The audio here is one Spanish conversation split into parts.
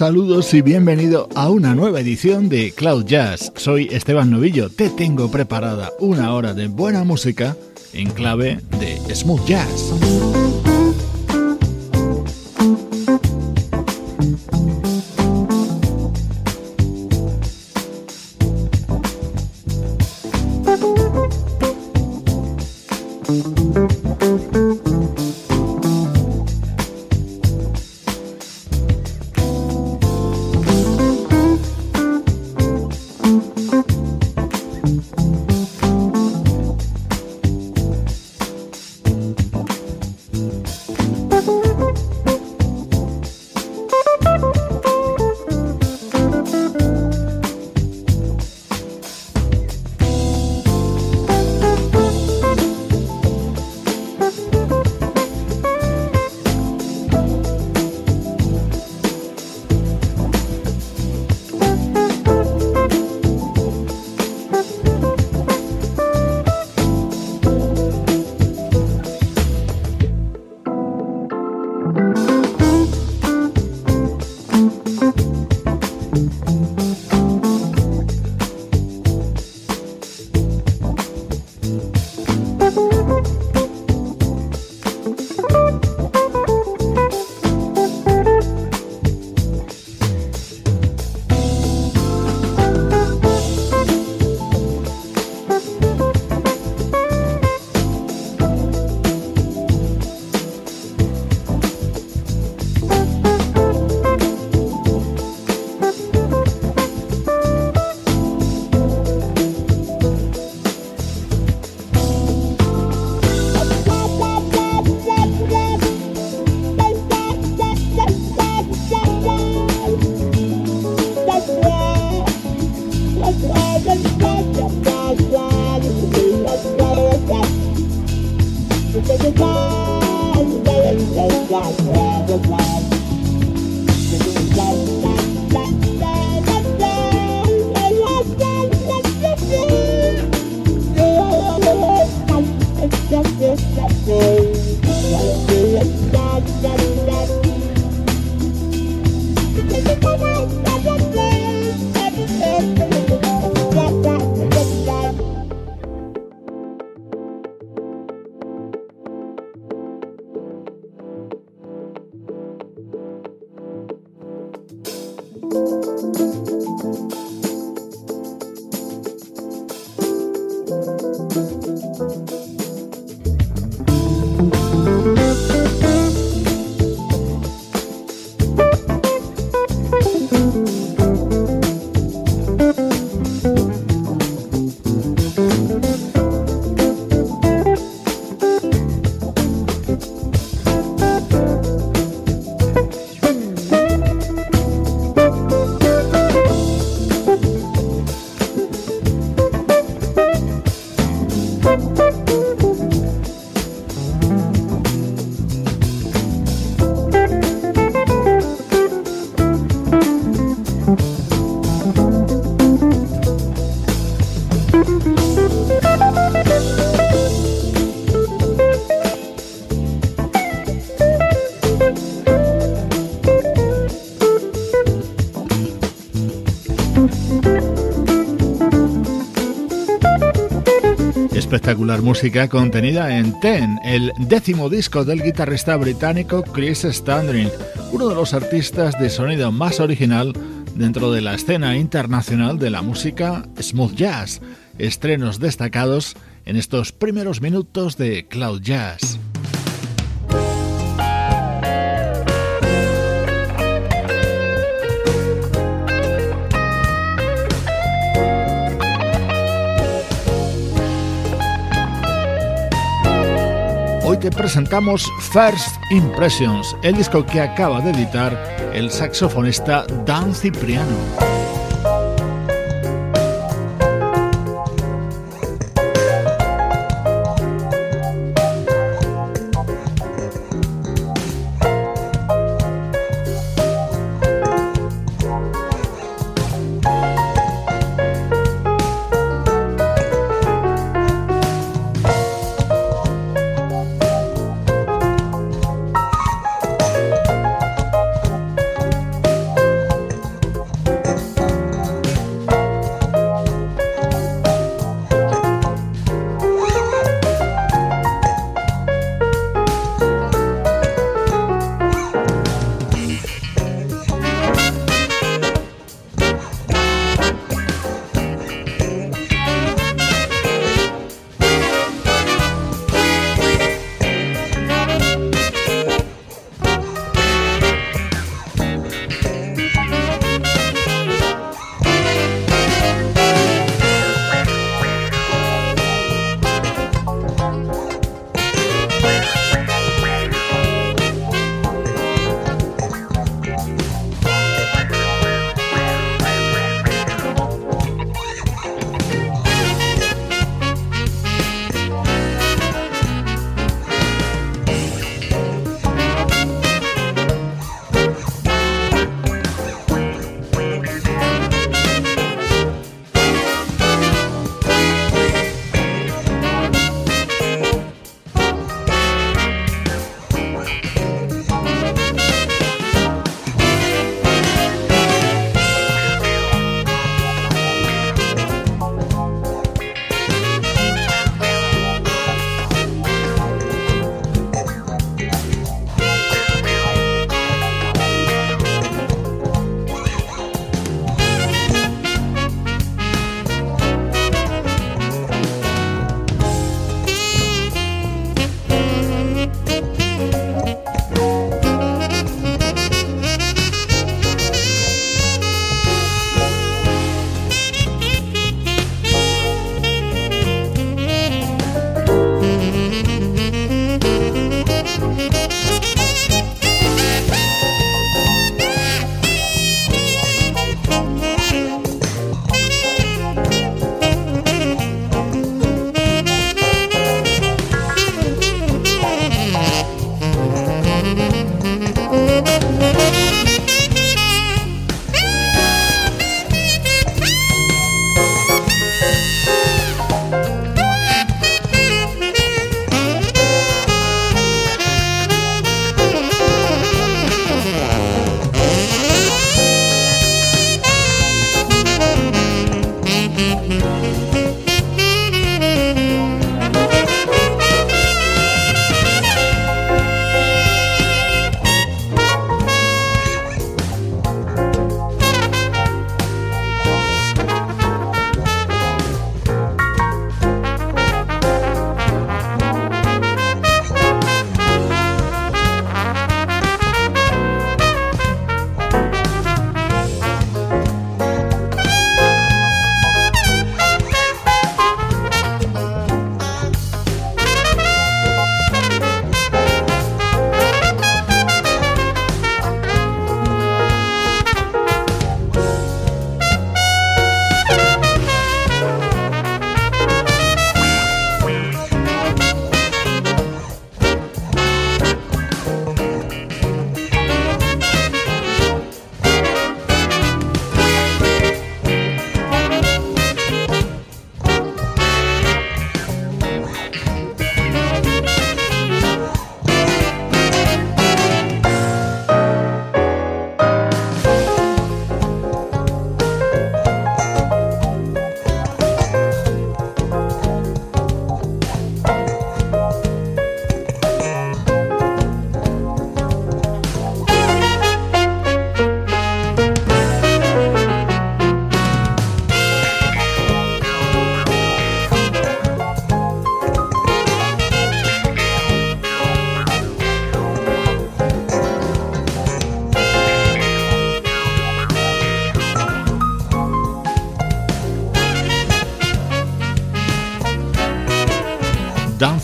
Saludos y bienvenido a una nueva edición de Cloud Jazz. Soy Esteban Novillo. Te tengo preparada una hora de buena música en clave de smooth jazz. Espectacular música contenida en Ten, el décimo disco del guitarrista británico Chris Standring, uno de los artistas de sonido más original dentro de la escena internacional de la música smooth jazz. Estrenos destacados en estos primeros minutos de Cloud Jazz. Te presentamos First Impressions, el disco que acaba de editar el saxofonista Dan Cipriano.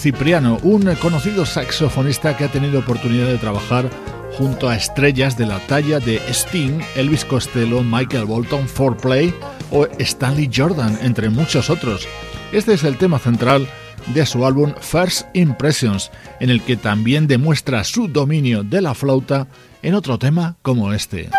Cipriano, un conocido saxofonista que ha tenido oportunidad de trabajar junto a estrellas de la talla de Sting, Elvis Costello, Michael Bolton, Play o Stanley Jordan, entre muchos otros. Este es el tema central de su álbum First Impressions, en el que también demuestra su dominio de la flauta en otro tema como este.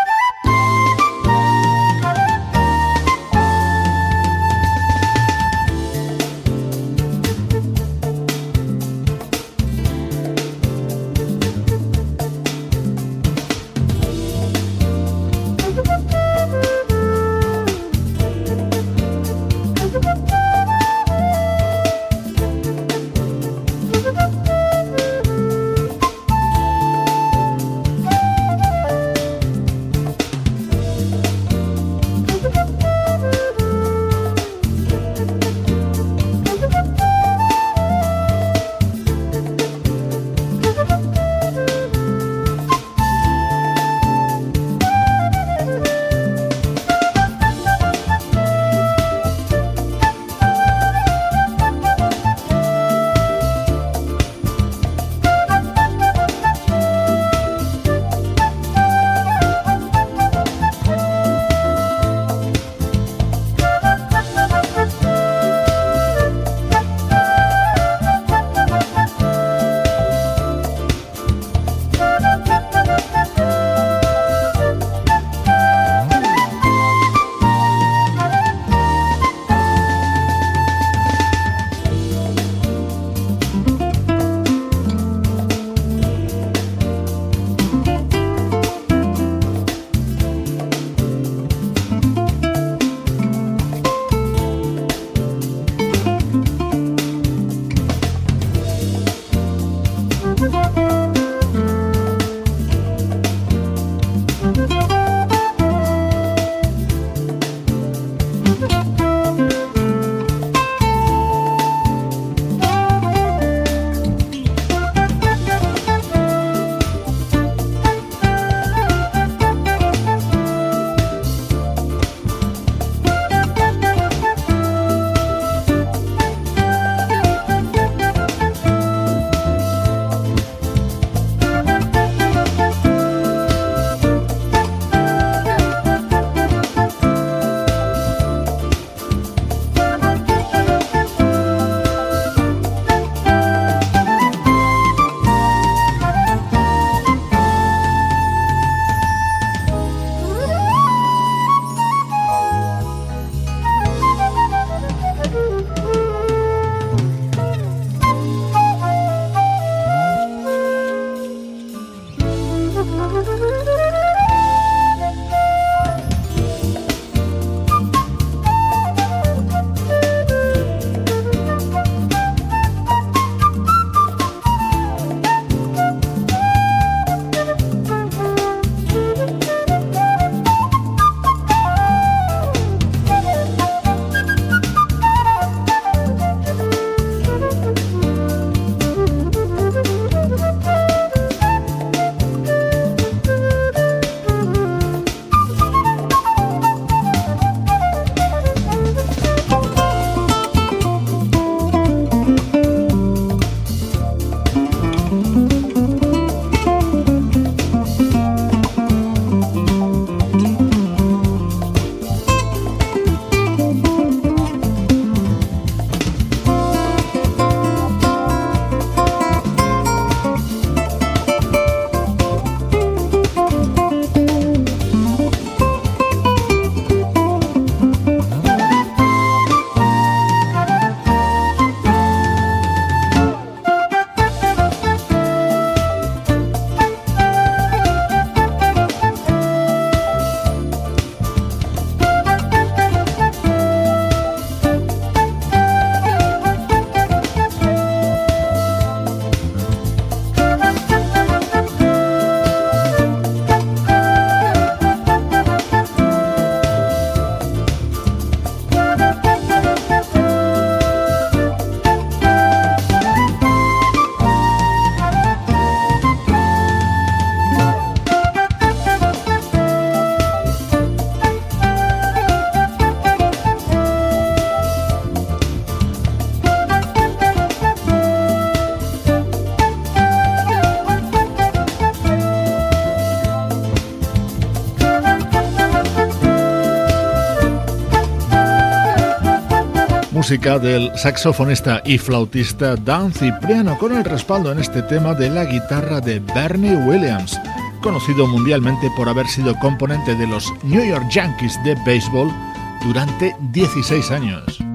Música del saxofonista y flautista Dan Cipriano con el respaldo en este tema de la guitarra de Bernie Williams, conocido mundialmente por haber sido componente de los New York Yankees de béisbol durante 16 años.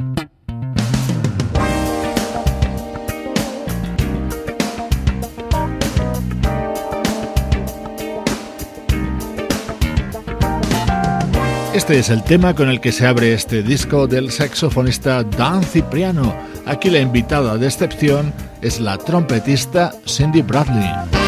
Este es el tema con el que se abre este disco del saxofonista Dan Cipriano. Aquí la invitada de excepción es la trompetista Cindy Bradley.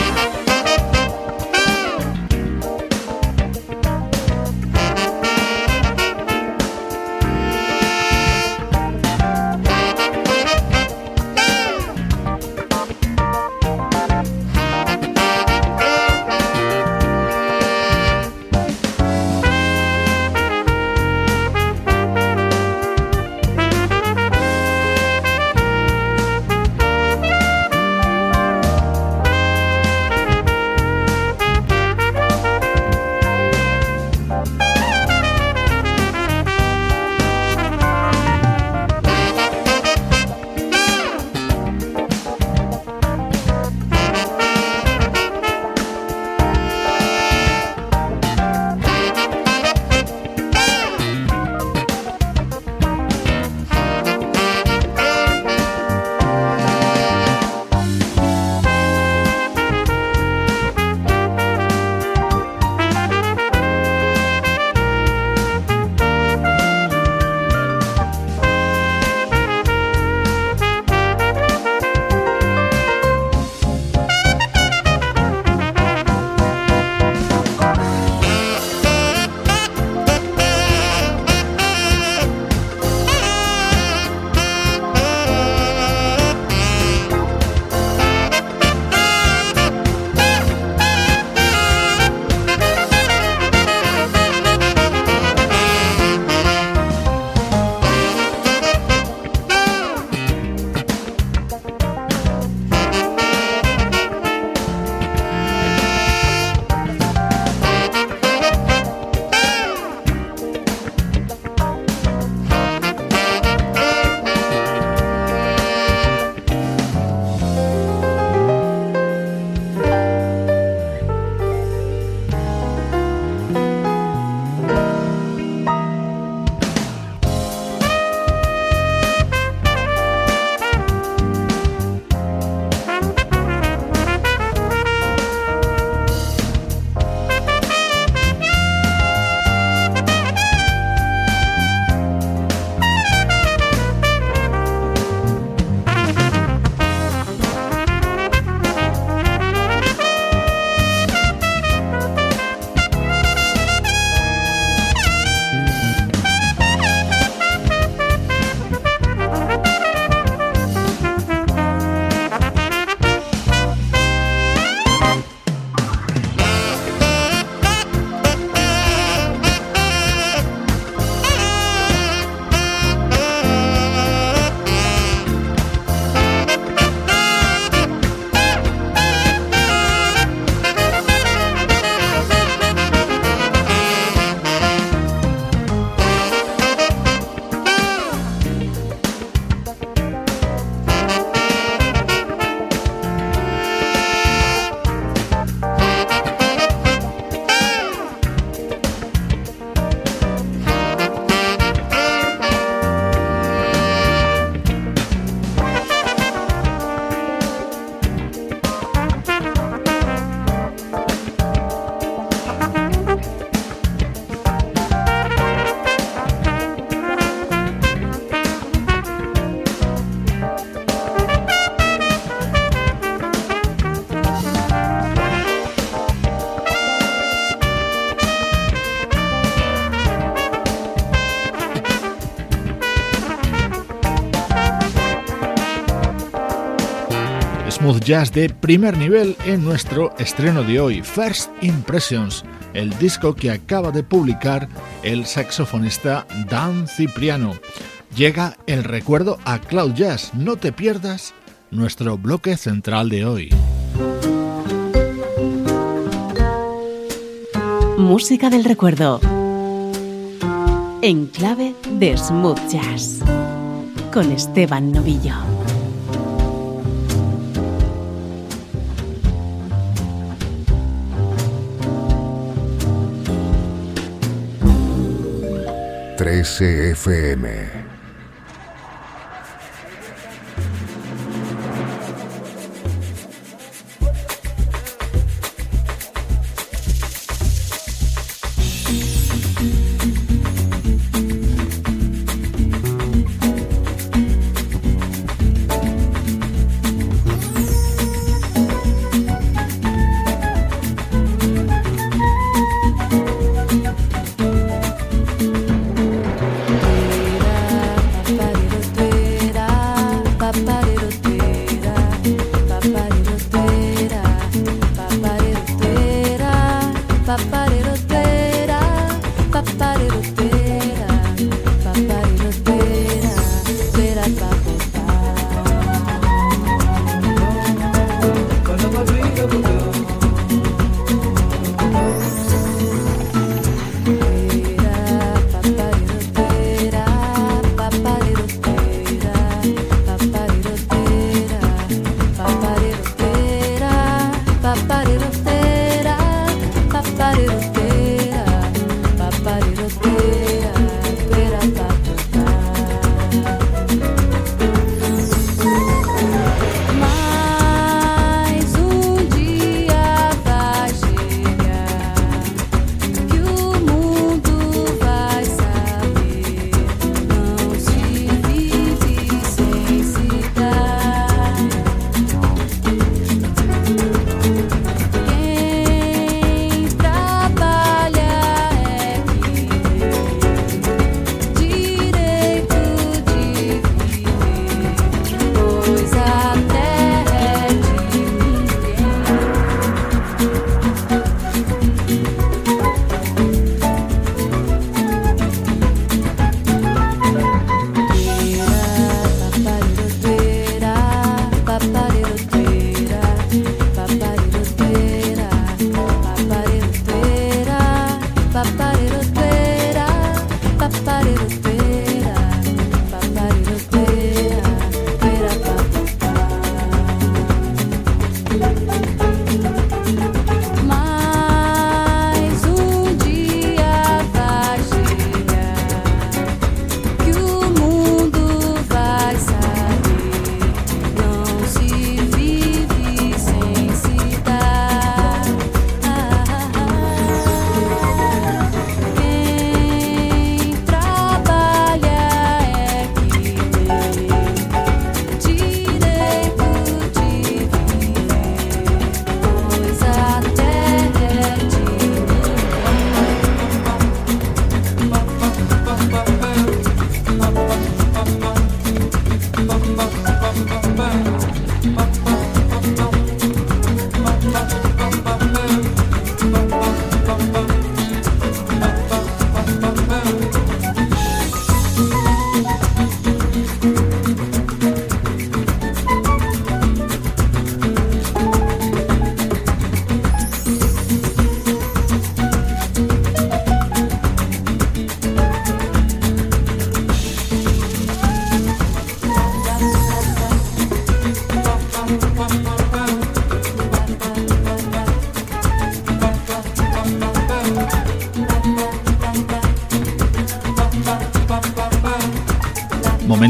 Jazz de primer nivel en nuestro estreno de hoy, First Impressions, el disco que acaba de publicar el saxofonista Dan Cipriano. Llega el recuerdo a Cloud Jazz, no te pierdas nuestro bloque central de hoy. Música del recuerdo en clave de smooth jazz con Esteban Novillo. Trece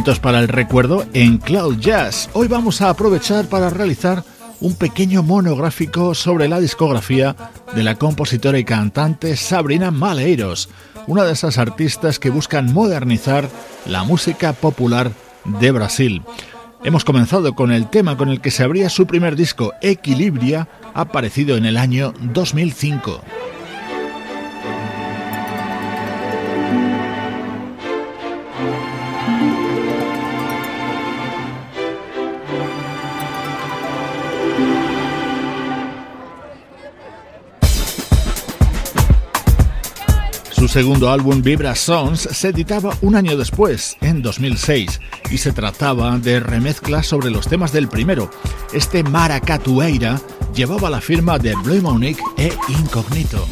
FM para el recuerdo en Cloud Jazz. Hoy vamos a aprovechar para realizar un pequeño monográfico sobre la discografía de la compositora y cantante Sabrina Maleiros, una de esas artistas que buscan modernizar la música popular de Brasil. Hemos comenzado con el tema con el que se abría su primer disco, Equilibria, aparecido en el año 2005. Segundo álbum Vibra Sons se editaba un año después, en 2006, y se trataba de remezclas sobre los temas del primero. Este Maracatueira llevaba la firma de Blue Monique e Incognito.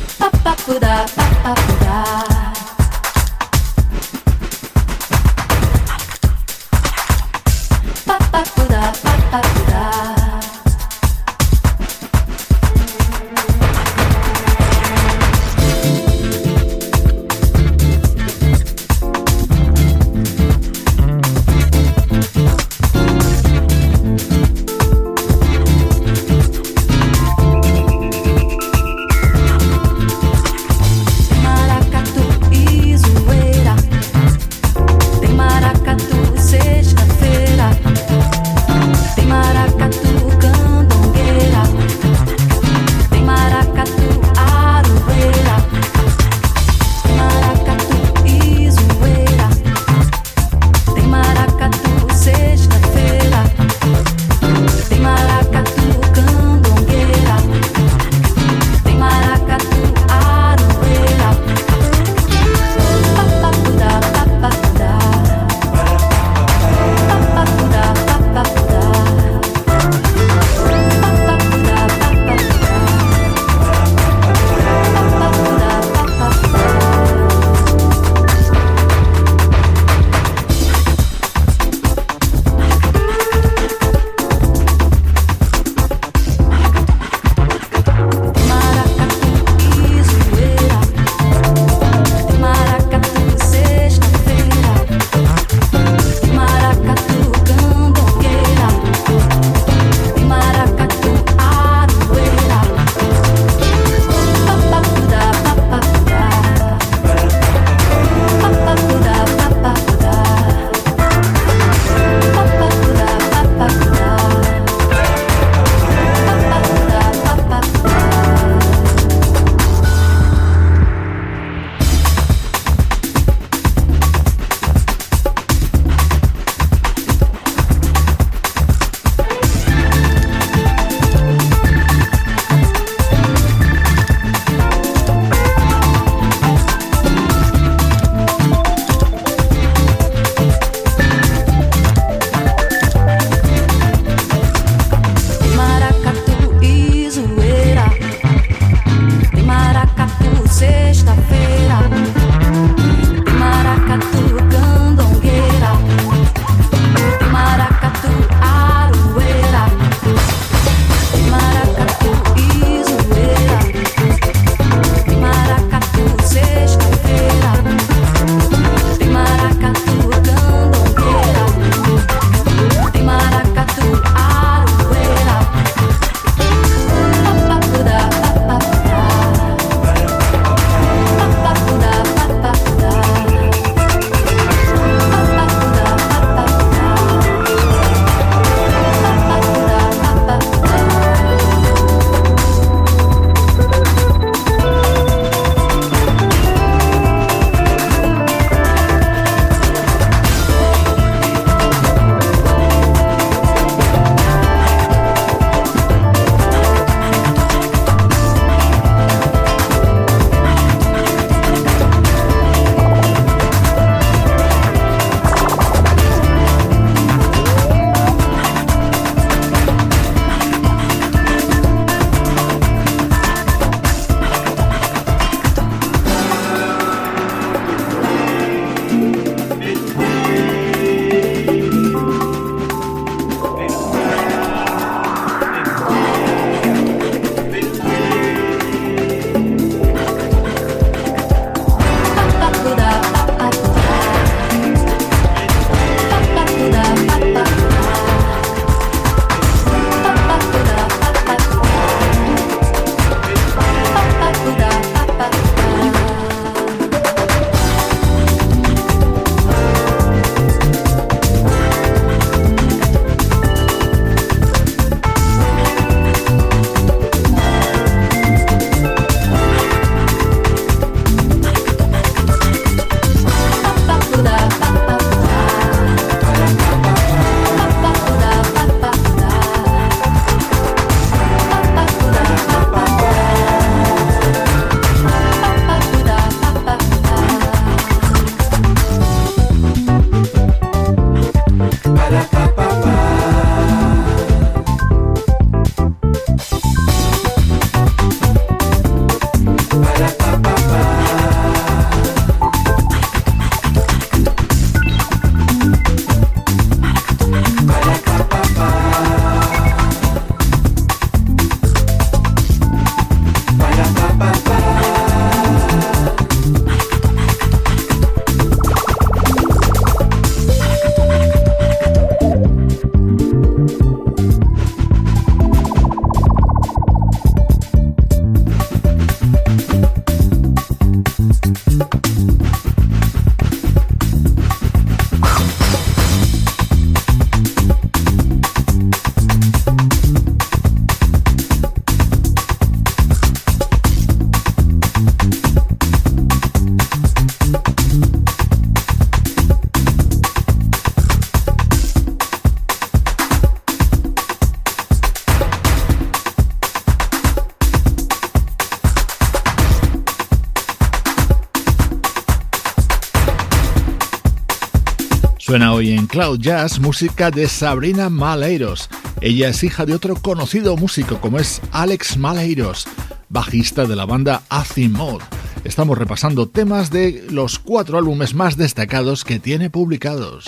Cloud Jazz música de Sabrina Maleiros. Ella es hija de otro conocido músico como es Alex Maleiros, bajista de la banda Azimod. Estamos repasando temas de los cuatro álbumes más destacados que tiene publicados.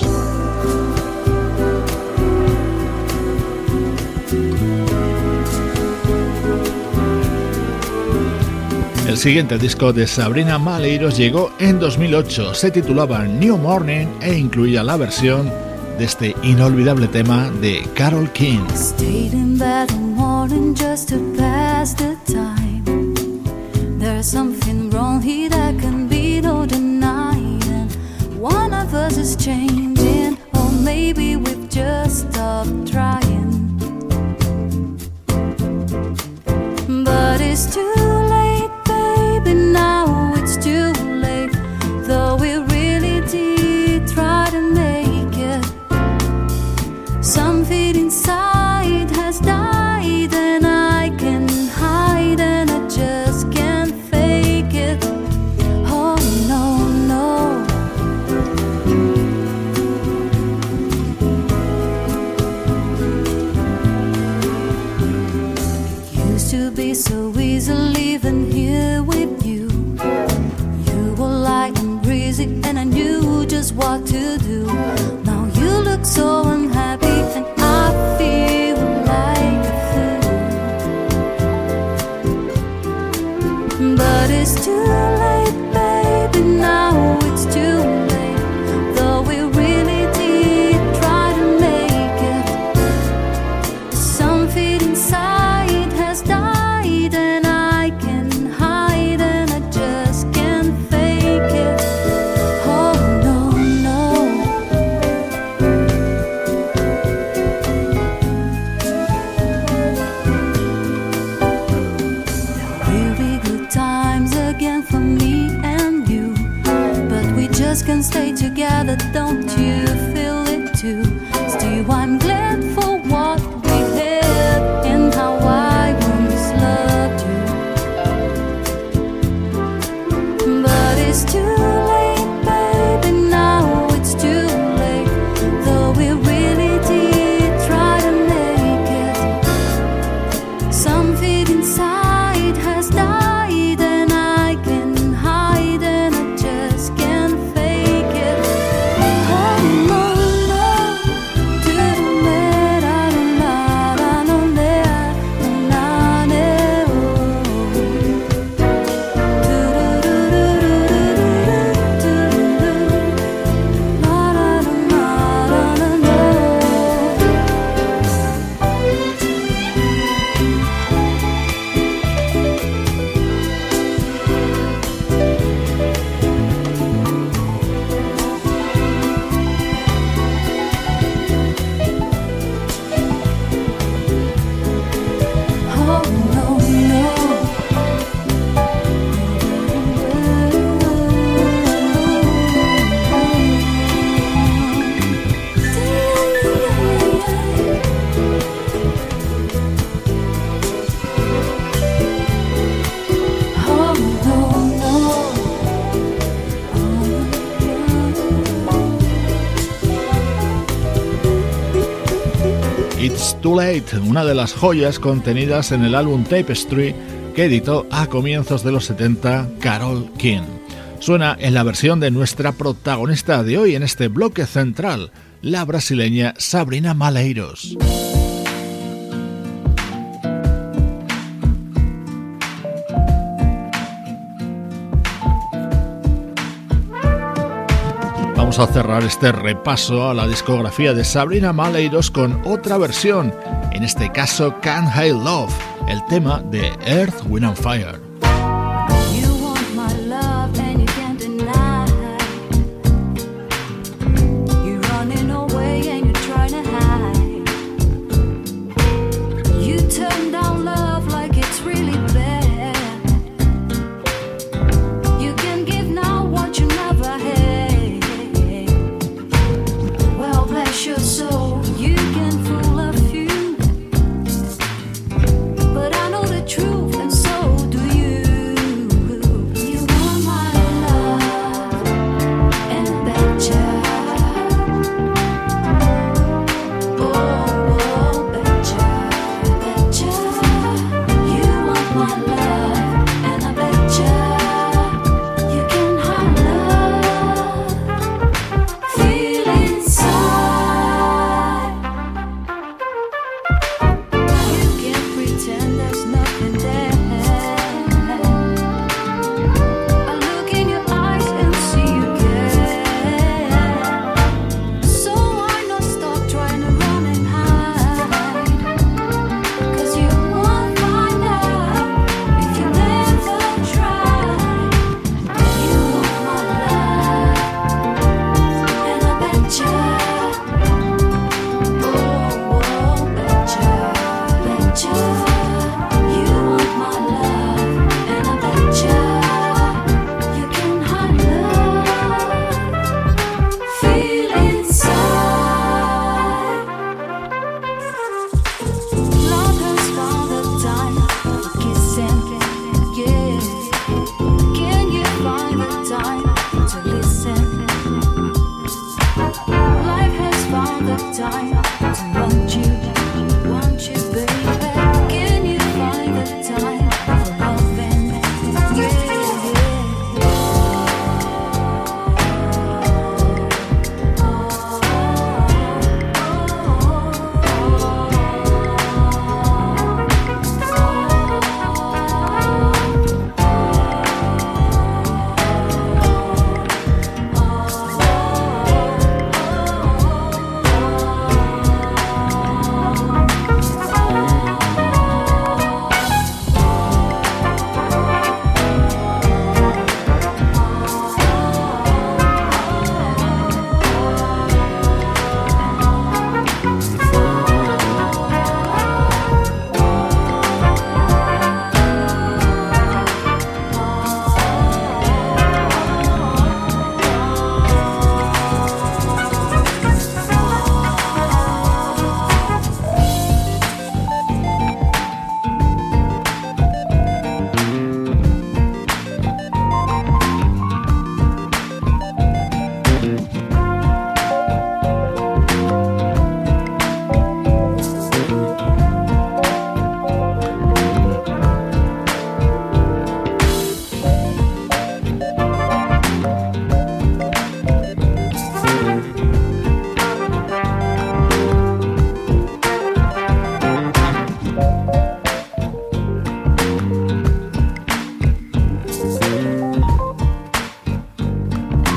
El siguiente disco de Sabrina Maleiros llegó en 2008, se titulaba New Morning e incluía la versión de este inolvidable tema de Carol King. One of us is changing, or maybe we've just stopped trying. Una de las joyas contenidas en el álbum Tapestry que editó a comienzos de los 70 Carol King. Suena en la versión de nuestra protagonista de hoy en este bloque central, la brasileña Sabrina Maleiros. Vamos a cerrar este repaso a la discografía de Sabrina Maleiros con otra versión, en este caso Can't Hate Love, el tema de Earth, Wind and Fire.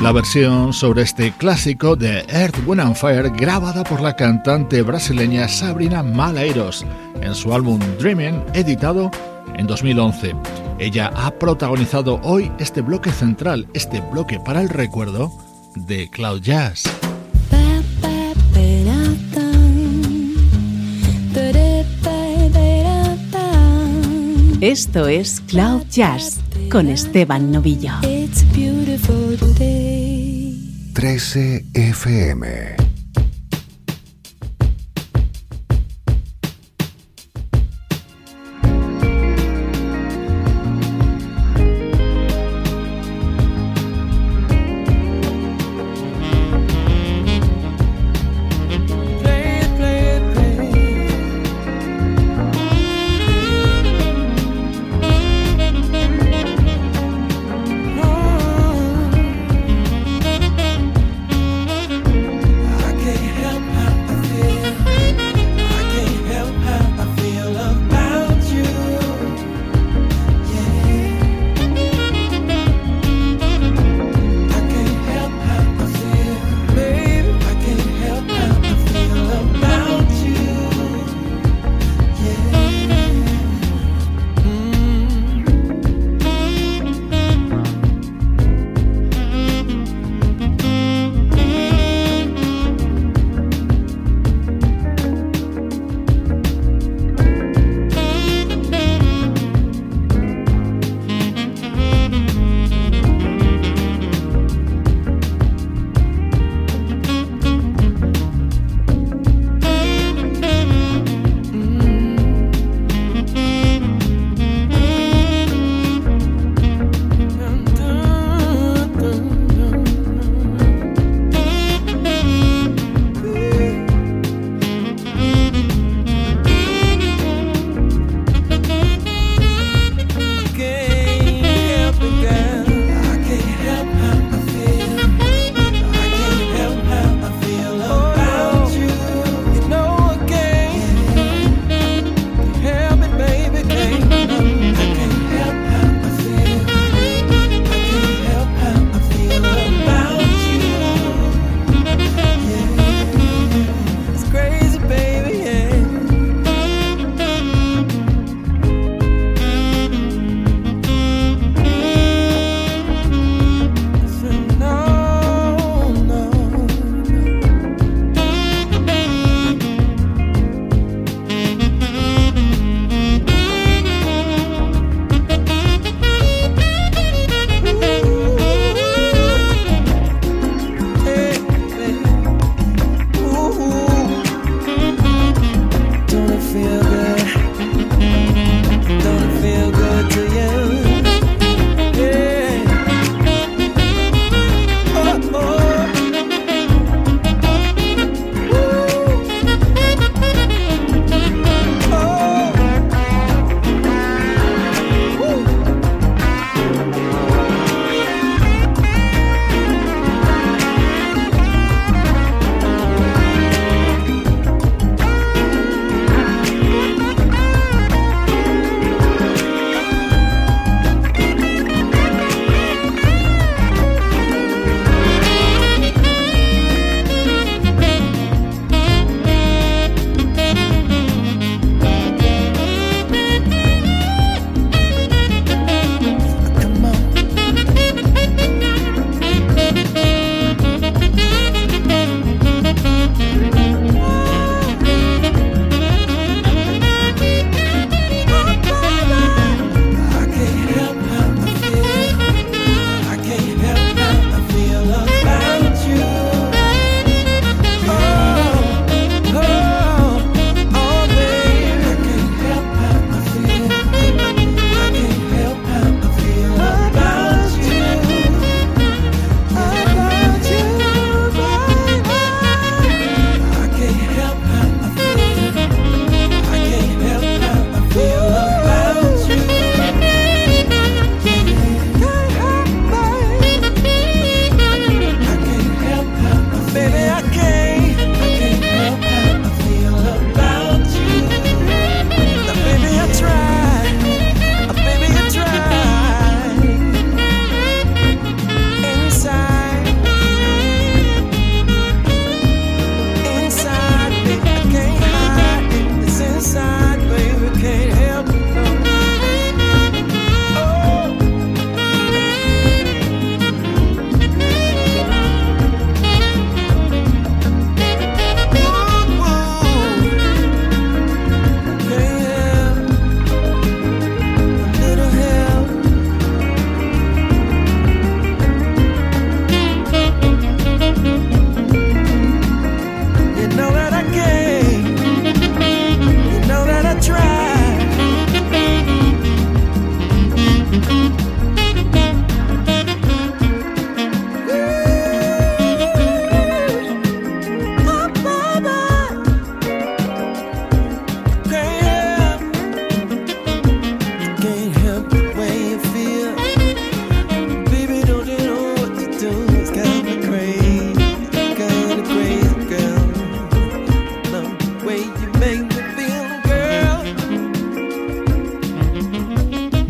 La versión sobre este clásico de Earth, Wind and Fire grabada por la cantante brasileña Sabrina Malairos en su álbum Dreaming editado en 2011. Ella ha protagonizado hoy este bloque central, este bloque para el recuerdo de Cloud Jazz. Esto es Cloud Jazz con Esteban Novillo. 13 FM.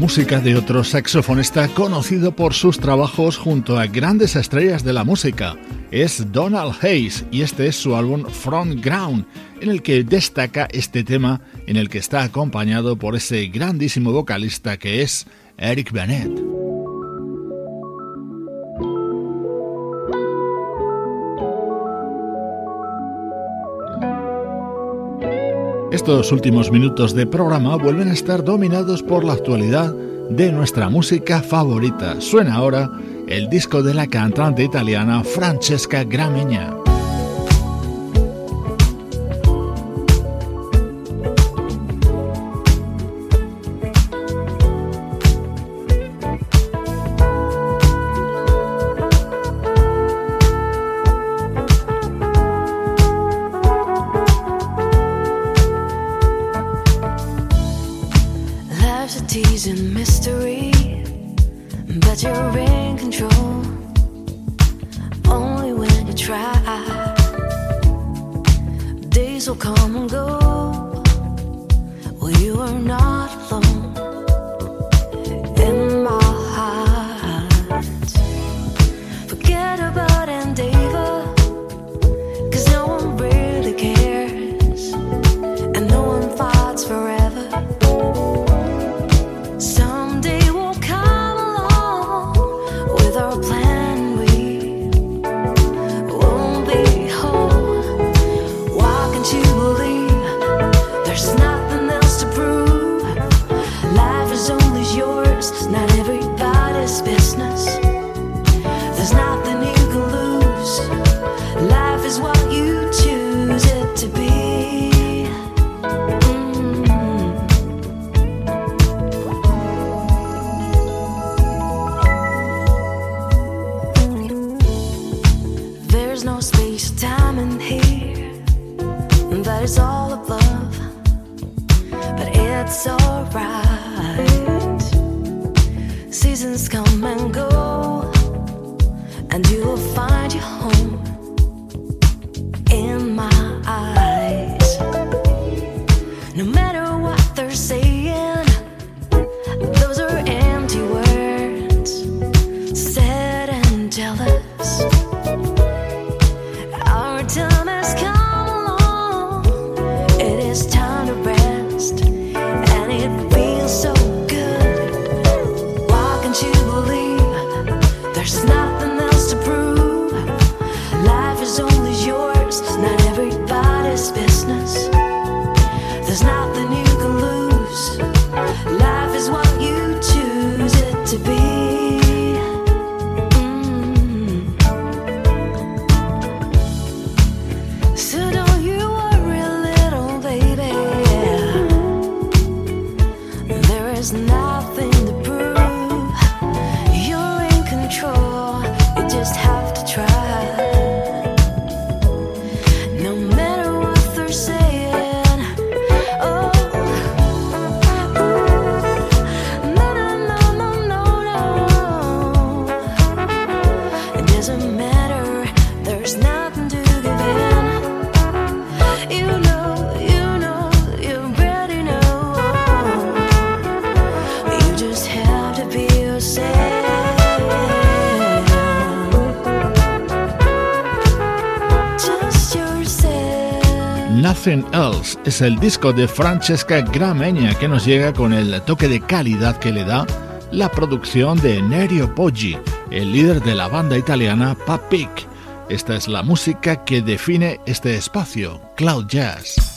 Música de otro saxofonista conocido por sus trabajos junto a grandes estrellas de la música. Es Donald Hayes y este es su álbum Front Ground, en el que destaca este tema en el que está acompañado por ese grandísimo vocalista que es Eric Bennett. Estos últimos minutos de programa vuelven a estar dominados por la actualidad de nuestra música favorita. Suena ahora el disco de la cantante italiana Francesca that's alright. El disco de Francesca Gramegna que nos llega con el toque de calidad que le da la producción de Nerio Poggi, el líder de la banda italiana Papik. Esta es la música que define este espacio, Cloud Jazz.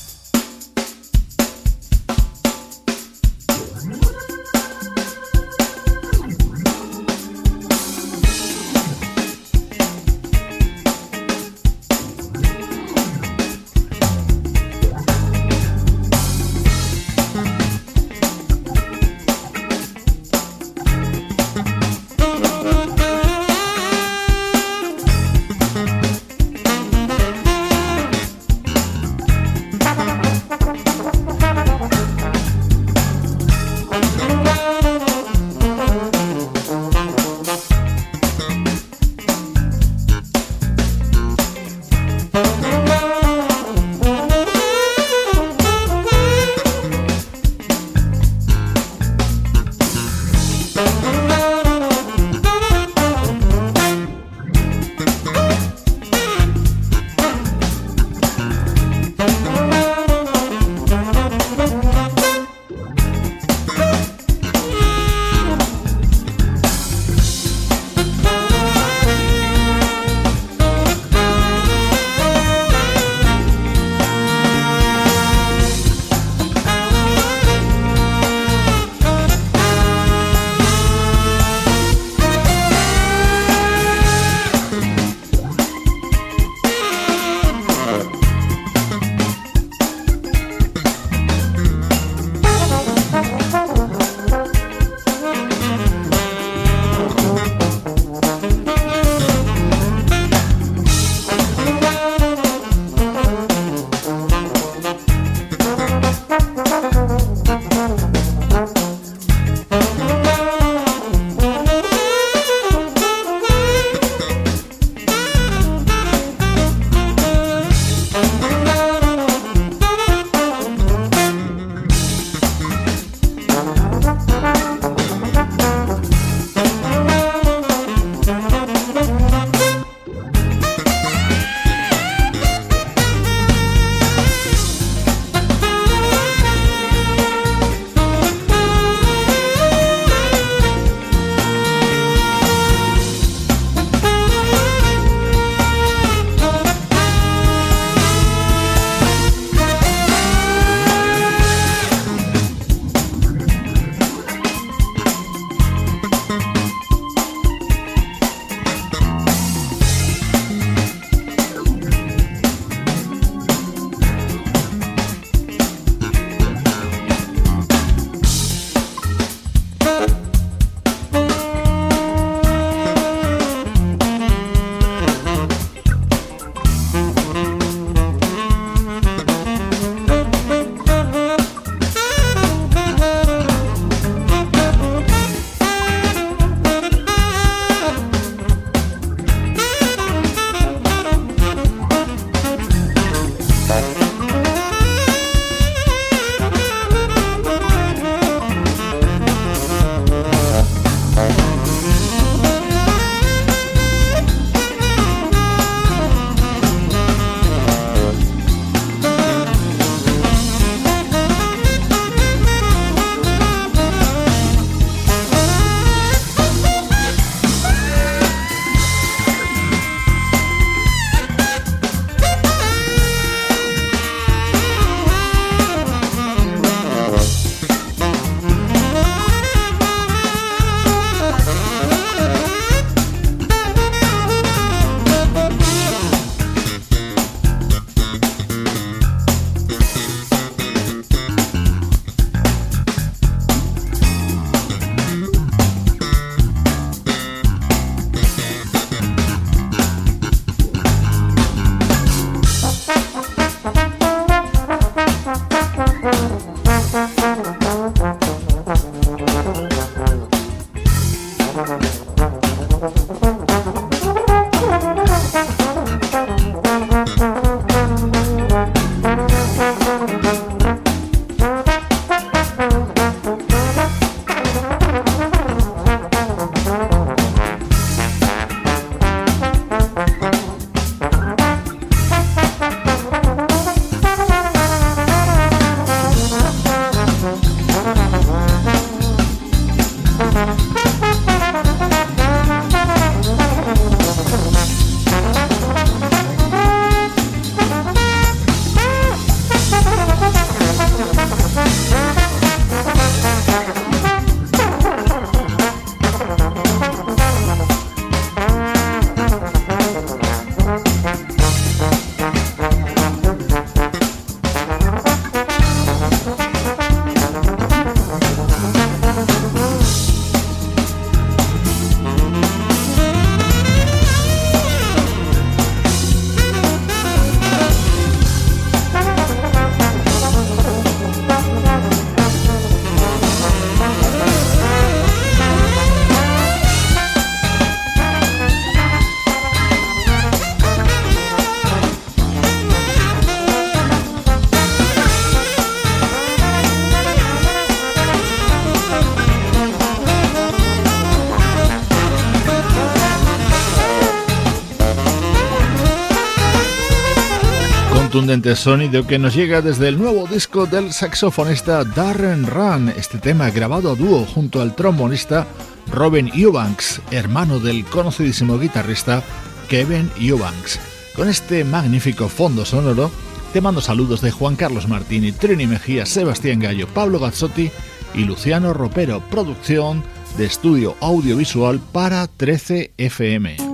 contundente sonido que nos llega desde el nuevo disco del saxofonista Darren Run, este tema grabado a dúo junto al trombonista Robin Eubanks, hermano del conocidísimo guitarrista Kevin Eubanks. Con este magnífico fondo sonoro, te mando saludos de Juan Carlos Martini, Trini Mejía, Sebastián Gallo, Pablo Gazzotti y Luciano Ropero, producción de estudio audiovisual para 13 FM.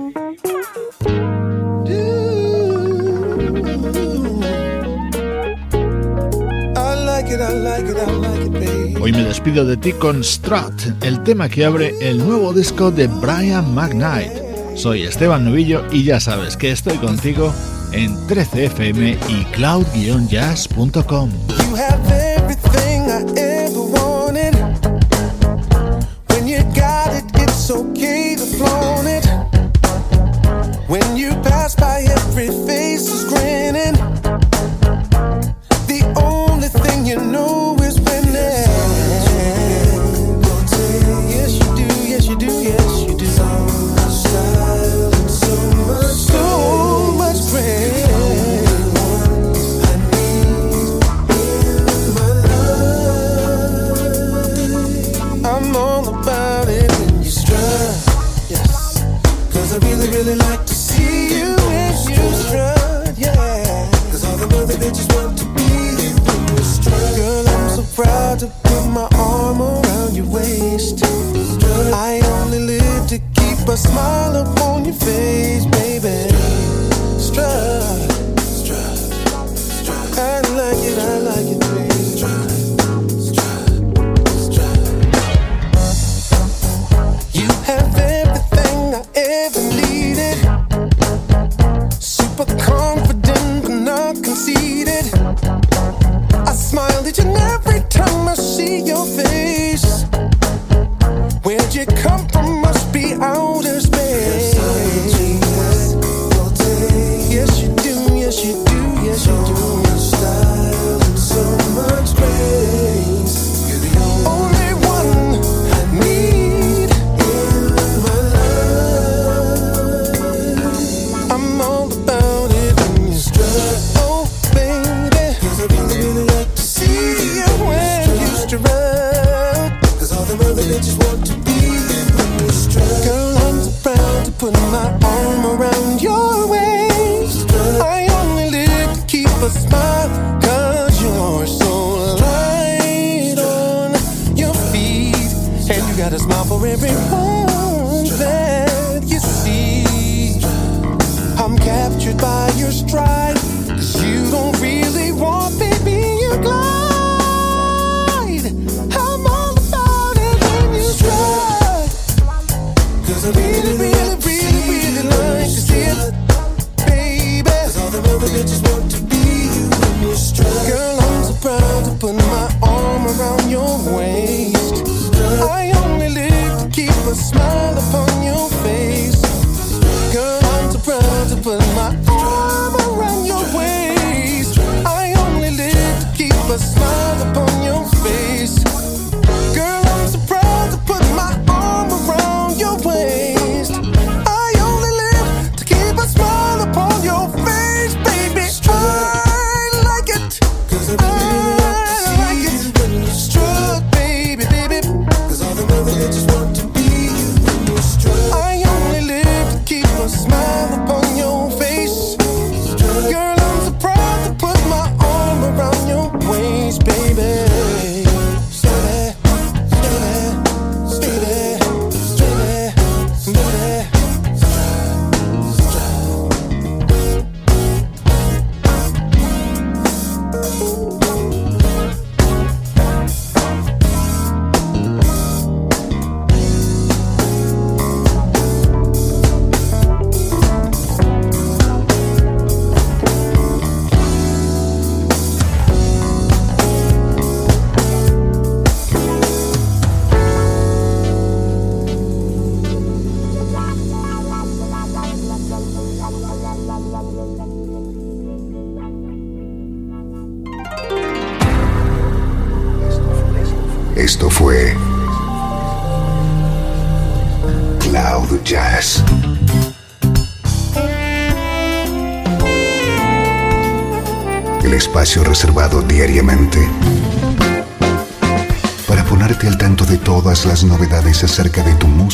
Hoy me despido de ti con Strut, el tema que abre el nuevo disco de Brian McKnight. Soy Esteban Novillo y ya sabes que estoy contigo en 13fm y cloud-jazz.com. a smile upon your face, baby. Strut.